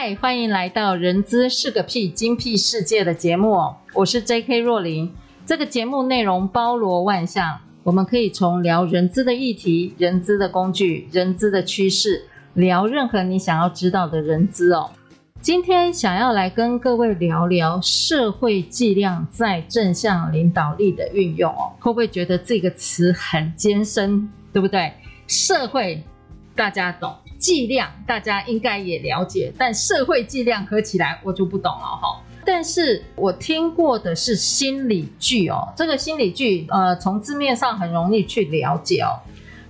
嗨，欢迎来到《人资是个屁精辟世界》的节目，我是 J.K. 若琳。这个节目内容包罗万象，我们可以从聊人资的议题、人资的工具、人资的趋势，聊任何你想要知道的人资哦。今天想要来跟各位聊聊社会计量在正向领导力的运用哦，会不会觉得这个词很艰深，对不对？社会大家懂。剂量大家应该也了解，但社会剂量合起来我就不懂了哈。但是我听过的是心理剧哦，这个心理剧呃从字面上很容易去了解哦。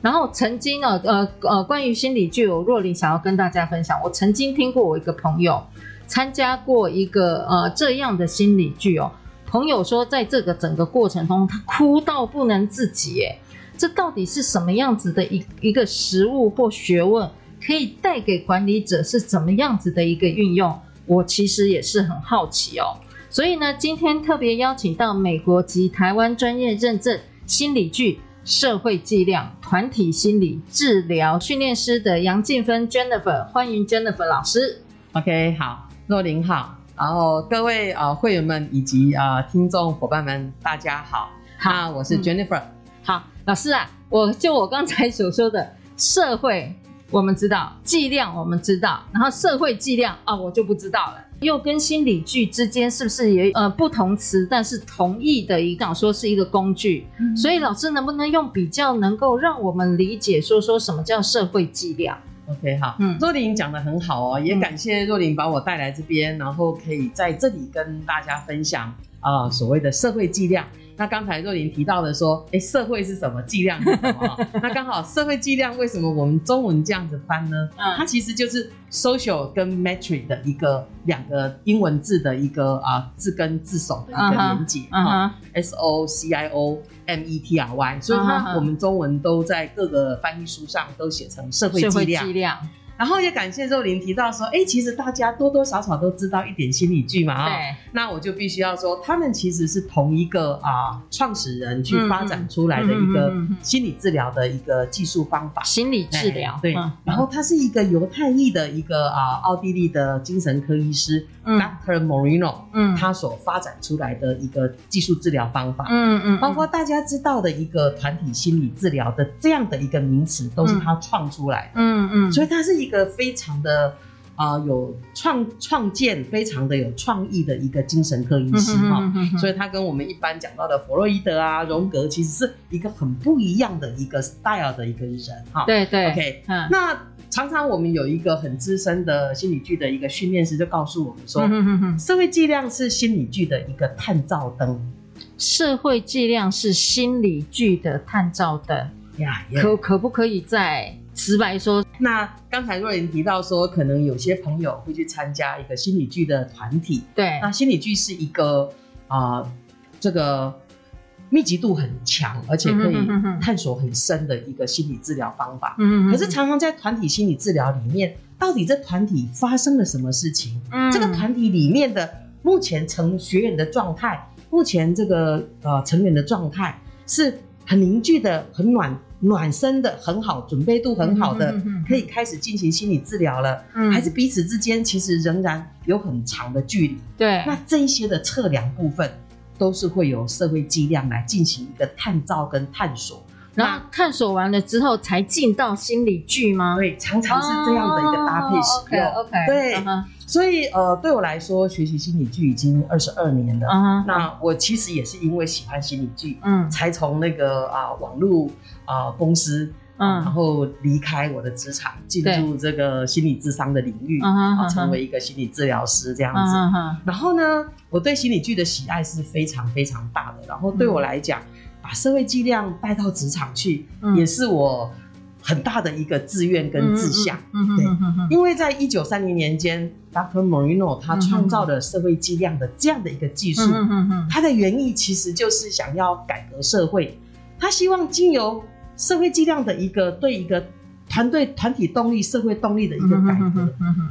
然后曾经呢呃呃关于心理剧，我若琳想要跟大家分享，我曾经听过我一个朋友参加过一个呃这样的心理剧哦，朋友说在这个整个过程中他哭到不能自己耶，这到底是什么样子的一一个实务或学问？可以带给管理者是怎么样子的一个运用？我其实也是很好奇哦。所以呢，今天特别邀请到美国及台湾专业认证心理剧社会计量团体心理治疗训练师的杨静芬 Jennifer，欢迎 Jennifer 老师。OK，好，若琳好，然后各位啊、呃、会员们以及啊、呃、听众伙伴们，大家好。好，我是 Jennifer。嗯、好，老师啊，我就我刚才所说的社会。我们知道剂量，我们知道，然后社会剂量啊，我就不知道了。又跟心理剧之间是不是也呃不同词，但是同义的一个说是一个工具？嗯、所以老师能不能用比较能够让我们理解说说什么叫社会剂量？OK 好，嗯，若琳讲的很好哦，也感谢若琳把我带来这边，然后可以在这里跟大家分享啊、呃、所谓的社会剂量。那刚才若琳提到的说，哎，社会是什么？计量是什么？那刚好社会计量为什么我们中文这样子翻呢？嗯，它其实就是 social 跟 metric 的一个两个英文字的一个啊字根字首的一个连结啊，S O C I O M E T R Y，所以它我们中文都在各个翻译书上都写成社会计量。然后也感谢肉林提到说，哎，其实大家多多少少都知道一点心理剧嘛，啊、哦，对，那我就必须要说，他们其实是同一个啊创始人去发展出来的一个心理治疗的一个技术方法，心理治疗，对。嗯、然后他是一个犹太裔的一个啊奥地利的精神科医师、嗯、Dr. Moreno，嗯，他所发展出来的一个技术治疗方法，嗯嗯，包括大家知道的一个团体心理治疗的这样的一个名词，都是他创出来的，嗯嗯，所以他是一个。一个非常的啊、呃、有创创建，非常的有创意的一个精神科医师哈，所以他跟我们一般讲到的弗洛伊德啊、荣格，其实是一个很不一样的一个 style 的一个人哈。对对，OK，嗯，那常常我们有一个很资深的心理剧的一个训练师就告诉我们说，社会计量是心理剧的一个探照灯。社会计量是心理剧的探照灯呀，yeah, yeah. 可可不可以再直白说？那刚才若琳提到说，可能有些朋友会去参加一个心理剧的团体。对，那心理剧是一个啊、呃，这个密集度很强，而且可以探索很深的一个心理治疗方法。嗯哼，可是常常在团体心理治疗里面，到底这团体发生了什么事情？嗯，这个团体里面的目前成学员的状态，目前这个呃成员的状态是很凝聚的，很暖。暖身的很好，准备度很好的，可以开始进行心理治疗了。嗯，还是彼此之间其实仍然有很长的距离。对，那这一些的测量部分，都是会有社会计量来进行一个探照跟探索。然后探索完了之后，才进到心理剧吗？对，常常是这样的一个搭配使用。OK，对。所以呃，对我来说，学习心理剧已经二十二年了。那我其实也是因为喜欢心理剧，嗯，才从那个啊网络啊公司，嗯，然后离开我的职场，进入这个心理智商的领域，啊，成为一个心理治疗师这样子。然后呢，我对心理剧的喜爱是非常非常大的。然后对我来讲，把社会计量带到职场去，嗯、也是我很大的一个志愿跟志向。对，因为在一九三零年间，Dr. Morino 他创造了社会计量的这样的一个技术，嗯嗯嗯、他的原意其实就是想要改革社会，他希望经由社会计量的一个对一个团队团体动力、社会动力的一个改革，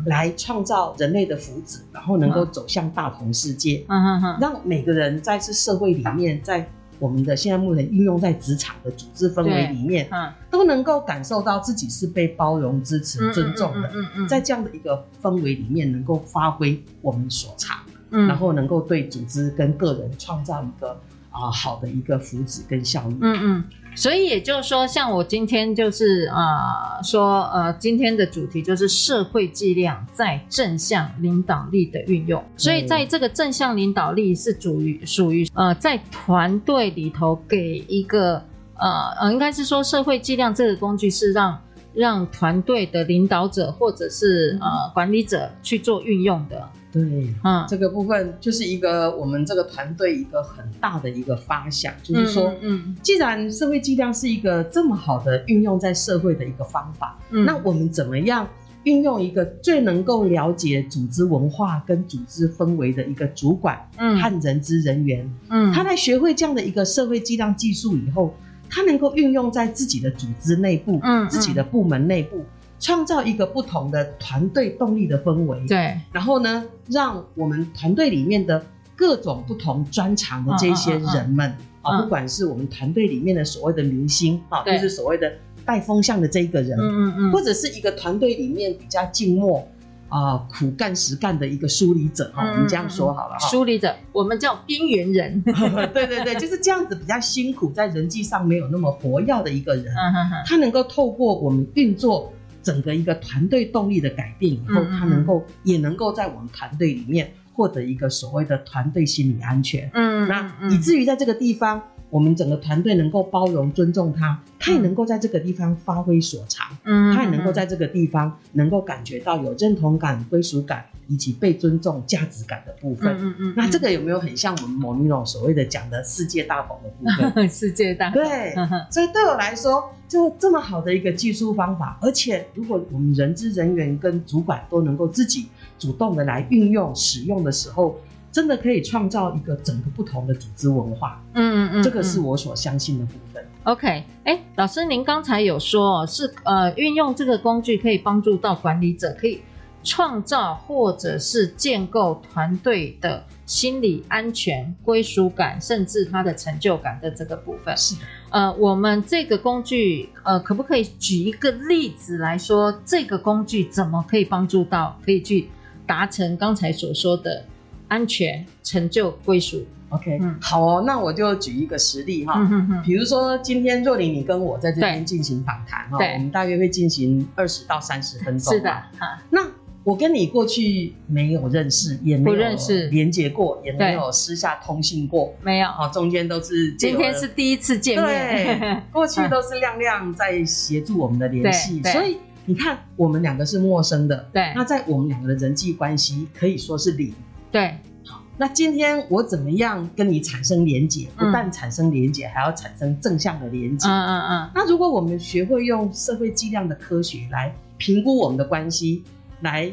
来创造人类的福祉，然后能够走向大同世界，嗯嗯嗯、让每个人在这社会里面，在我们的现在目前应用在职场的组织氛围里面，嗯、都能够感受到自己是被包容、支持、尊重的。嗯嗯嗯、在这样的一个氛围里面，能够发挥我们所长，嗯、然后能够对组织跟个人创造一个啊、呃、好的一个福祉跟效益。嗯嗯。所以也就是说，像我今天就是呃说呃，今天的主题就是社会计量在正向领导力的运用。所以在这个正向领导力是属于属于呃在团队里头给一个呃呃，应该是说社会计量这个工具是让让团队的领导者或者是呃管理者去做运用的。对，嗯，这个部分就是一个我们这个团队一个很大的一个发想，就是说，嗯，既然社会计量是一个这么好的运用在社会的一个方法，嗯，那我们怎么样运用一个最能够了解组织文化跟组织氛围的一个主管，嗯，和人资人员，嗯，他在学会这样的一个社会计量技术以后，他能够运用在自己的组织内部，嗯，自己的部门内部。创造一个不同的团队动力的氛围，对，然后呢，让我们团队里面的各种不同专长的这些人们啊，不管是我们团队里面的所谓的明星啊，就是所谓的带风向的这一个人，嗯嗯嗯，或者是一个团队里面比较静默啊、苦干实干的一个梳理者哈，我们这样说好了哈，梳理者，我们叫边缘人，对对对，就是这样子比较辛苦，在人际上没有那么活跃的一个人，嗯哼哼，他能够透过我们运作。整个一个团队动力的改变以后，他能够也能够在我们团队里面获得一个所谓的团队心理安全。嗯，那以至于在这个地方，我们整个团队能够包容、尊重他，他也能够在这个地方发挥所长。嗯，他也能够在这个地方能够感觉到有认同感、归属感。以及被尊重、价值感的部分，嗯嗯，嗯，那这个有没有很像我们 Morino 所谓的讲的世界大同的部分？世界大同，对，所以对我来说，就这么好的一个技术方法，而且如果我们人资人员跟主管都能够自己主动的来运用、使用的时候，真的可以创造一个整个不同的组织文化。嗯嗯嗯，这个是我所相信的部分。OK，哎，老师，您刚才有说是呃，运用这个工具可以帮助到管理者，可以。创造或者是建构团队的心理安全、归属感，甚至他的成就感的这个部分。是，呃，我们这个工具，呃，可不可以举一个例子来说，这个工具怎么可以帮助到，可以去达成刚才所说的安全、成就、归属？OK，嗯，好哦，那我就举一个实例哈，嗯哼哼，比如说今天若琳你跟我在这边进行访谈哈，我们大约会进行二十到三十分钟，是的，哈，那。我跟你过去没有认识，也没有认识。连接过，也没有私下通信过，没有。哦，中间都是今天是第一次见面，对，过去都是亮亮在协助我们的联系，所以你看，我们两个是陌生的，对。那在我们两个的人际关系可以说是零，对。好，那今天我怎么样跟你产生连接？不但产生连接，还要产生正向的连接。嗯嗯嗯。那如果我们学会用社会计量的科学来评估我们的关系，来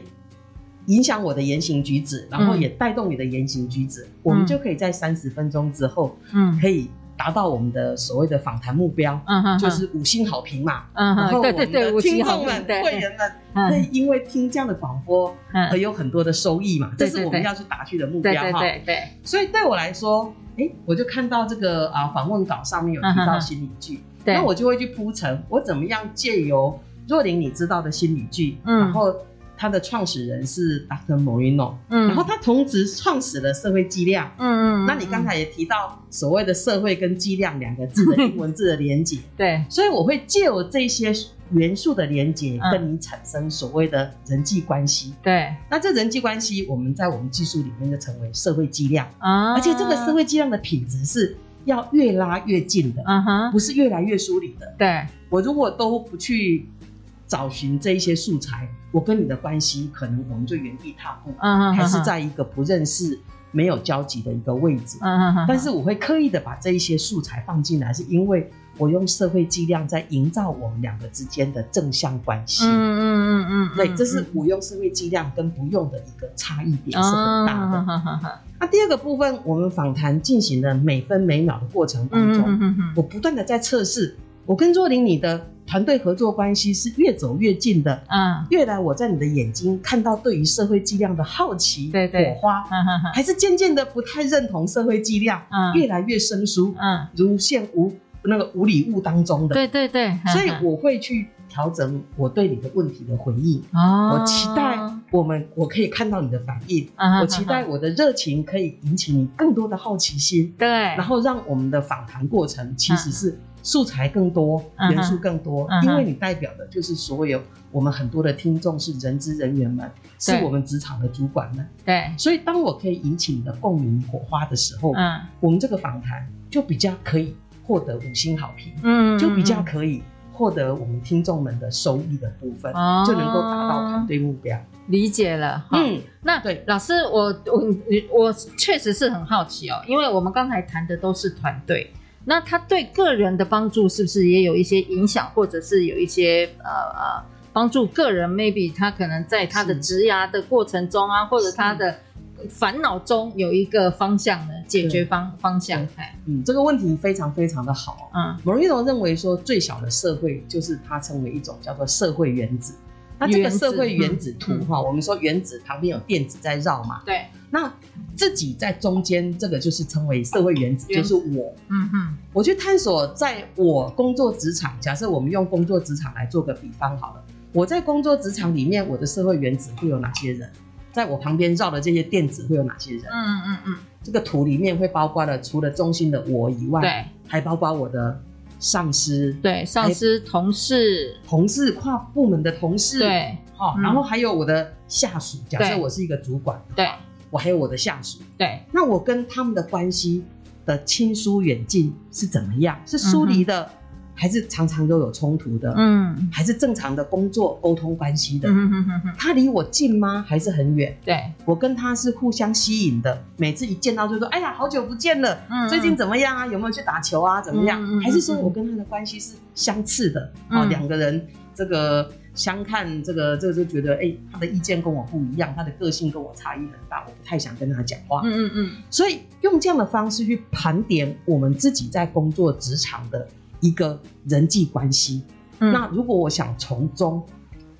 影响我的言行举止，然后也带动你的言行举止，嗯、我们就可以在三十分钟之后，嗯，可以达到我们的所谓的访谈目标，嗯哼，就是五星好评嘛，嗯哼，然后我们的听众们、会员们会因为听这样的广播，而有很多的收益嘛，这是我们要去达去的目标哈，对对对。所以对我来说，哎，我就看到这个啊访问稿上面有提到心理剧，那我就会去铺陈，我怎么样借由若琳你知道的心理剧，嗯，然后。他的创始人是 Dr. Morino，嗯，然后他同时创始了社会计量，嗯嗯，那你刚才也提到所谓的社会跟计量两个字的英文字的连接，对，所以我会借由这些元素的连接，跟你产生所谓的人际关系，对，那这人际关系我们在我们技术里面就成为社会计量。啊，而且这个社会计量的品质是要越拉越近的，嗯哼，不是越来越疏离的，对，我如果都不去。找寻这一些素材，我跟你的关系可能我们就原地踏步，嗯，还是在一个不认识、没有交集的一个位置。但是我会刻意的把这一些素材放进来，是因为我用社会剂量在营造我们两个之间的正向关系。嗯嗯嗯嗯。对，这是我用社会剂量跟不用的一个差异点是很大的。嗯那第二个部分，我们访谈进行的每分每秒的过程当中，我不断的在测试，我跟若琳你的团队合作关系是越走越近的，嗯，越来我在你的眼睛看到对于社会剂量的好奇，对对，火花，嗯哼哼还是渐渐的不太认同社会剂量，嗯，越来越生疏，嗯，如陷无那个无里雾当中的，对对对，所以我会去调整我对你的问题的回应，哦，我期待我们我可以看到你的反应，我期待我的热情可以引起你更多的好奇心，对，然后让我们的访谈过程其实是素材更多，元素更多，因为你代表的就是所有我们很多的听众是人资人员们，是我们职场的主管们，对，所以当我可以引起你的共鸣火花的时候，嗯，我们这个访谈就比较可以获得五星好评，嗯，就比较可以。获得我们听众们的收益的部分，哦、就能够达到团队目标。理解了，嗯，那对。老师，我我我确实是很好奇哦，因为我们刚才谈的都是团队，那他对个人的帮助是不是也有一些影响，或者是有一些呃呃帮助个人？maybe 他可能在他的职涯的过程中啊，或者他的。烦恼中有一个方向的解决方方向，嗯，这个问题非常非常的好，嗯，莫瑞诺认为说最小的社会就是它称为一种叫做社会原子，那这个社会原子图哈，我们说原子旁边有电子在绕嘛，对，那自己在中间这个就是称为社会原子，就是我，嗯哼，我去探索在我工作职场，假设我们用工作职场来做个比方好了，我在工作职场里面，我的社会原子会有哪些人？在我旁边绕的这些电子会有哪些人？嗯嗯嗯，这个图里面会包括了除了中心的我以外，对，还包括我的上司，对，上司、同事、同事、跨部门的同事，对，好，然后还有我的下属。假设我是一个主管，对，我还有我的下属，对，那我跟他们的关系的亲疏远近是怎么样？是疏离的？还是常常都有冲突的，嗯，还是正常的工作沟通关系的，嗯哼哼哼，他离我近吗？还是很远？对，我跟他是互相吸引的，每次一见到就说，哎呀，好久不见了，嗯，最近怎么样啊？有没有去打球啊？怎么样？嗯、还是说我跟他的关系是相似的？啊、嗯，两个人这个相看，这个这个就觉得，哎，他的意见跟我不一样，他的个性跟我差异很大，我不太想跟他讲话，嗯嗯嗯，所以用这样的方式去盘点我们自己在工作职场的。一个人际关系，嗯、那如果我想从中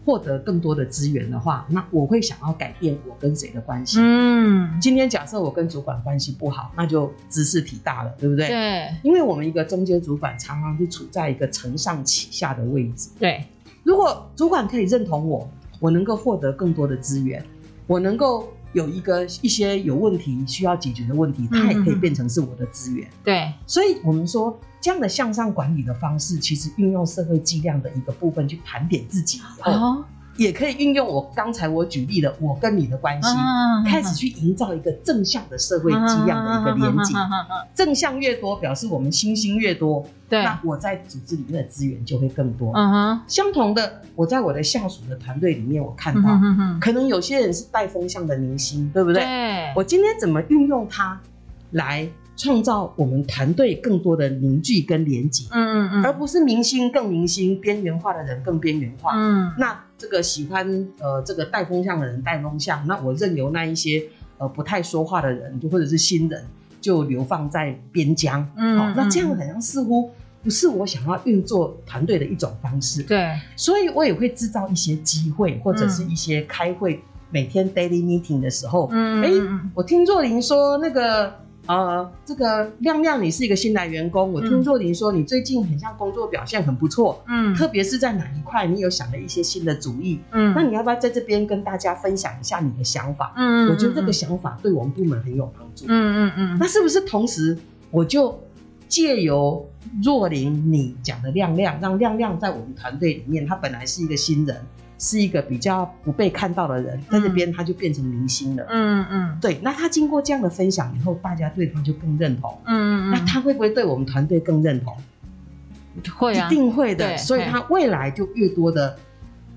获得更多的资源的话，那我会想要改变我跟谁的关系。嗯，今天假设我跟主管关系不好，那就知事体大了，对不对？对，因为我们一个中间主管常常是处在一个承上启下的位置。对，如果主管可以认同我，我能够获得更多的资源，我能够。有一个一些有问题需要解决的问题，它也可以变成是我的资源。嗯、对，所以我们说这样的向上管理的方式，其实运用社会计量的一个部分去盘点自己以后。哦也可以运用我刚才我举例的我跟你的关系，啊、开始去营造一个正向的社会剂量的一个连结。啊啊啊啊啊、正向越多，表示我们星星越多，对，那我在组织里面的资源就会更多。嗯哼、相同的，我在我的下属的团队里面，我看到、可能有些人是带风向的明星，对不对？对，我今天怎么运用它来？创造我们团队更多的凝聚跟连结，嗯嗯嗯，而不是明星更明星，边缘化的人更边缘化，嗯，那这个喜欢呃这个带风向的人带风向，那我任由那一些呃不太说话的人，就或者是新人就流放在边疆，嗯，好，那这样好像似乎不是我想要运作团队的一种方式，对，所以我也会制造一些机会或者是一些开会，每天 daily meeting 的时候，嗯，哎，我听若琳说那个。呃，这个亮亮，你是一个新来员工，我听若琳说你最近很像工作表现很不错，嗯，特别是在哪一块你有想了一些新的主意，嗯，那你要不要在这边跟大家分享一下你的想法？嗯，我觉得这个想法对我们部门很有帮助，嗯嗯嗯，那是不是同时我就借由若琳你讲的亮亮，让亮亮在我们团队里面，他本来是一个新人。是一个比较不被看到的人，在这边他就变成明星了。嗯嗯，对。那他经过这样的分享以后，大家对他就更认同。嗯嗯，那他会不会对我们团队更认同？会啊，一定会的。所以他未来就越多的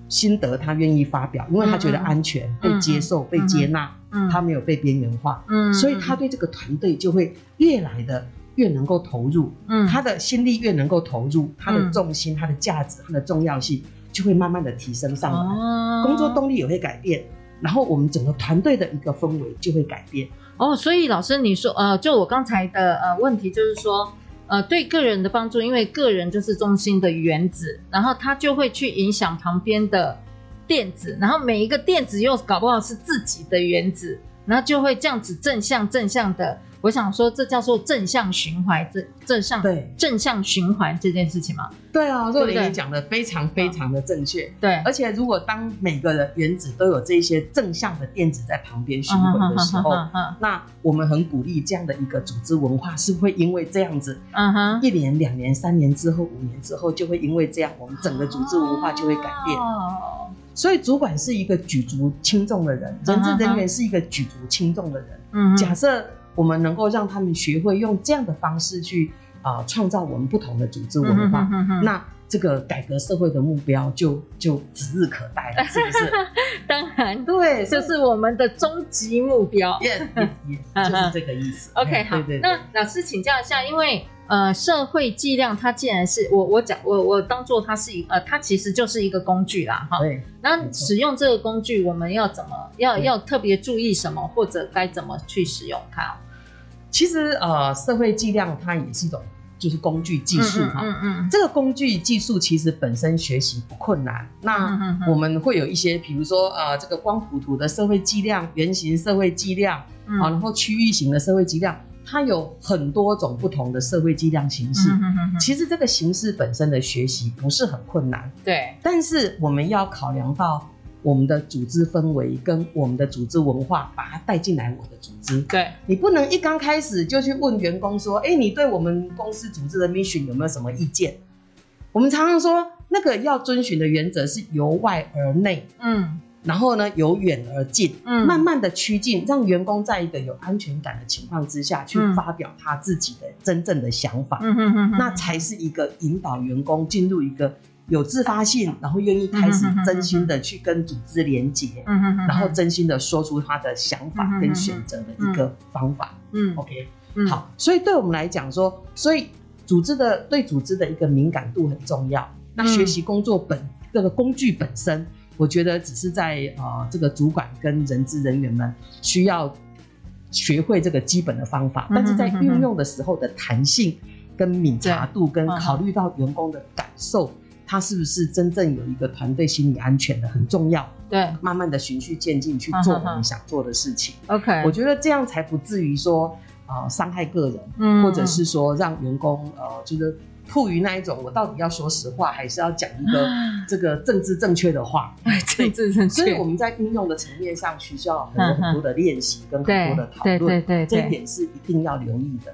心得，他愿意发表，因为他觉得安全、嗯、被接受、嗯、被接纳，嗯、他没有被边缘化，嗯、所以他对这个团队就会越来的越能够投入，嗯、他的心力越能够投入，他的重心、他的价值、他的重要性就会慢慢的提升上来，哦、工作动力也会改变，然后我们整个团队的一个氛围就会改变。哦，所以老师你说，呃，就我刚才的呃问题就是说。呃，对个人的帮助，因为个人就是中心的原子，然后它就会去影响旁边的电子，然后每一个电子又搞不好是自己的原子，然后就会这样子正向正向的。我想说，这叫做正向循环，正正向对正向循环这件事情吗？对啊，若琳你讲的非常非常的正确。对，而且如果当每个人原子都有这些正向的电子在旁边循环的时候，那我们很鼓励这样的一个组织文化，是会因为这样子，嗯哼，一年、两年、三年之后、五年之后，就会因为这样，我们整个组织文化就会改变。哦，所以主管是一个举足轻重的人，人事人员是一个举足轻重的人。嗯，假设。我们能够让他们学会用这样的方式去啊创造我们不同的组织文化，那这个改革社会的目标就就指日可待了，是不是？当然，对，这是我们的终极目标。Yes, yes, yes，就是这个意思。OK，好，那老师请教一下，因为呃，社会计量它既然是我我讲我我当做它是一呃，它其实就是一个工具啦，哈。对。那使用这个工具，我们要怎么要要特别注意什么，或者该怎么去使用它？其实呃，社会计量它也是一种就是工具技术哈。嗯嗯，嗯。这个工具技术其实本身学习不困难。那我们会有一些，比如说呃，这个光谱图的社会计量、圆形社会计量，嗯、然后区域型的社会计量，它有很多种不同的社会计量形式。其实这个形式本身的学习不是很困难。对。但是我们要考量到。我们的组织氛围跟我们的组织文化，把它带进来我的组织。对，你不能一刚开始就去问员工说：“哎，你对我们公司组织的 mission 有没有什么意见？”我们常常说，那个要遵循的原则是由外而内，嗯，然后呢，由远而近，嗯，慢慢的趋近，让员工在一个有安全感的情况之下去发表他自己的真正的想法，那才是一个引导员工进入一个。有自发性，然后愿意开始真心的去跟组织连接，嗯哼，然后真心的说出他的想法跟选择的一个方法，嗯，OK，嗯，好，所以对我们来讲说，所以组织的对组织的一个敏感度很重要。那学习工作本这个工具本身，我觉得只是在呃这个主管跟人资人员们需要学会这个基本的方法，但是在运用的时候的弹性跟敏察度跟考虑到员工的感受。他是不是真正有一个团队心理安全的很重要？对，慢慢的循序渐进去做我们想做的事情。OK，我觉得这样才不至于说呃伤害个人，嗯，或者是说让员工呃就是迫于那一种我到底要说实话还是要讲一个这个政治正确的话？政治正确。所以我们在应用的层面上需要很多很多的练习跟很多的讨论，对对对，这一点是一定要留意的。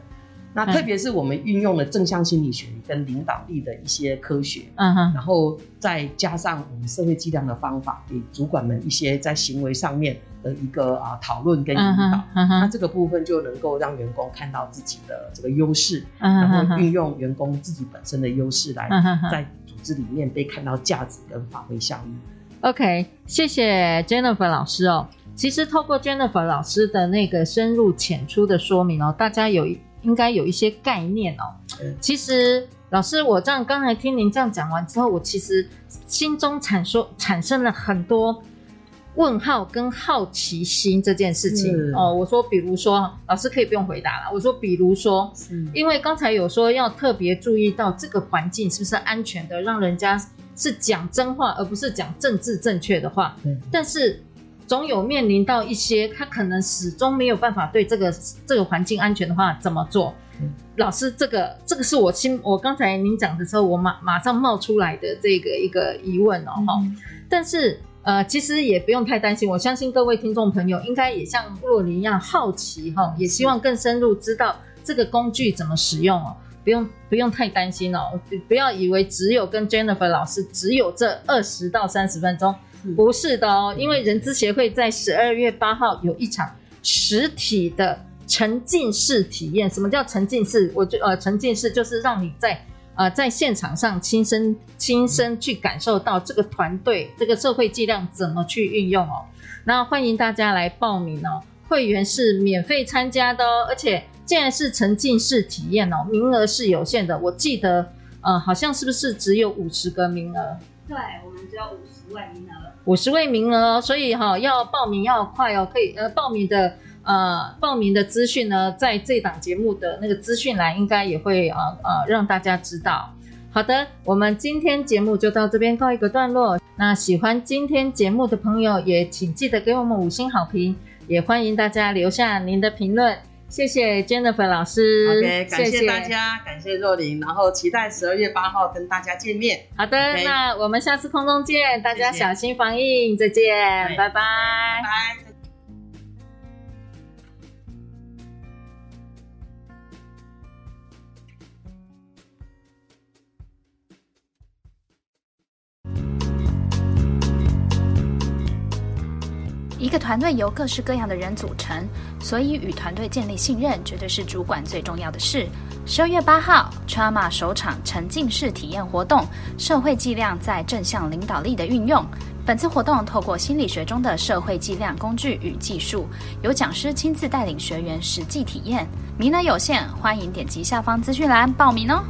那特别是我们运用了正向心理学跟领导力的一些科学，嗯哼，然后再加上我们社会计量的方法，给主管们一些在行为上面的一个啊讨论跟引导，那这个部分就能够让员工看到自己的这个优势，嗯，然后运用员工自己本身的优势来在组织里面被看到价值跟发挥效益。OK，谢谢 Jennifer 老师哦。其实透过 Jennifer 老师的那个深入浅出的说明哦，大家有。应该有一些概念哦。其实老师，我这样刚才听您这样讲完之后，我其实心中产说产生了很多问号跟好奇心这件事情哦。我说，比如说，老师可以不用回答了。我说，比如说，因为刚才有说要特别注意到这个环境是不是安全的，让人家是讲真话，而不是讲政治正确的话。但是。总有面临到一些他可能始终没有办法对这个这个环境安全的话怎么做？嗯、老师，这个这个是我心我刚才您讲的时候，我马马上冒出来的这个一个疑问哦哈。嗯、但是呃，其实也不用太担心，我相信各位听众朋友应该也像若琳一样好奇哈，也希望更深入知道这个工具怎么使用哦。不用不用太担心哦，不要以为只有跟 Jennifer 老师只有这二十到三十分钟。不是的哦，因为人资协会在十二月八号有一场实体的沉浸式体验。什么叫沉浸式？我就呃，沉浸式就是让你在呃在现场上亲身亲身去感受到这个团队这个社会剂量怎么去运用哦。那欢迎大家来报名哦，会员是免费参加的哦，而且既然是沉浸式体验哦，名额是有限的，我记得呃好像是不是只有五十个名额？对，我们只有五十位名额，五十位名额，所以哈、哦、要报名要快哦，可以呃报名的呃报名的资讯呢，在这档节目的那个资讯栏应该也会呃呃让大家知道。好的，我们今天节目就到这边告一个段落。那喜欢今天节目的朋友也请记得给我们五星好评，也欢迎大家留下您的评论。谢谢 Jennifer 老师，OK，感谢大家，谢谢感谢若琳，然后期待十二月八号跟大家见面。好的，okay. 那我们下次空中见，大家小心防疫，再见，拜拜，拜拜。一个团队由各式各样的人组成，所以与团队建立信任绝对是主管最重要的事。十二月八号，TRAUMA 首场沉浸式体验活动，社会剂量在正向领导力的运用。本次活动透过心理学中的社会剂量工具与技术，由讲师亲自带领学员实际体验。名额有限，欢迎点击下方资讯栏报名哦。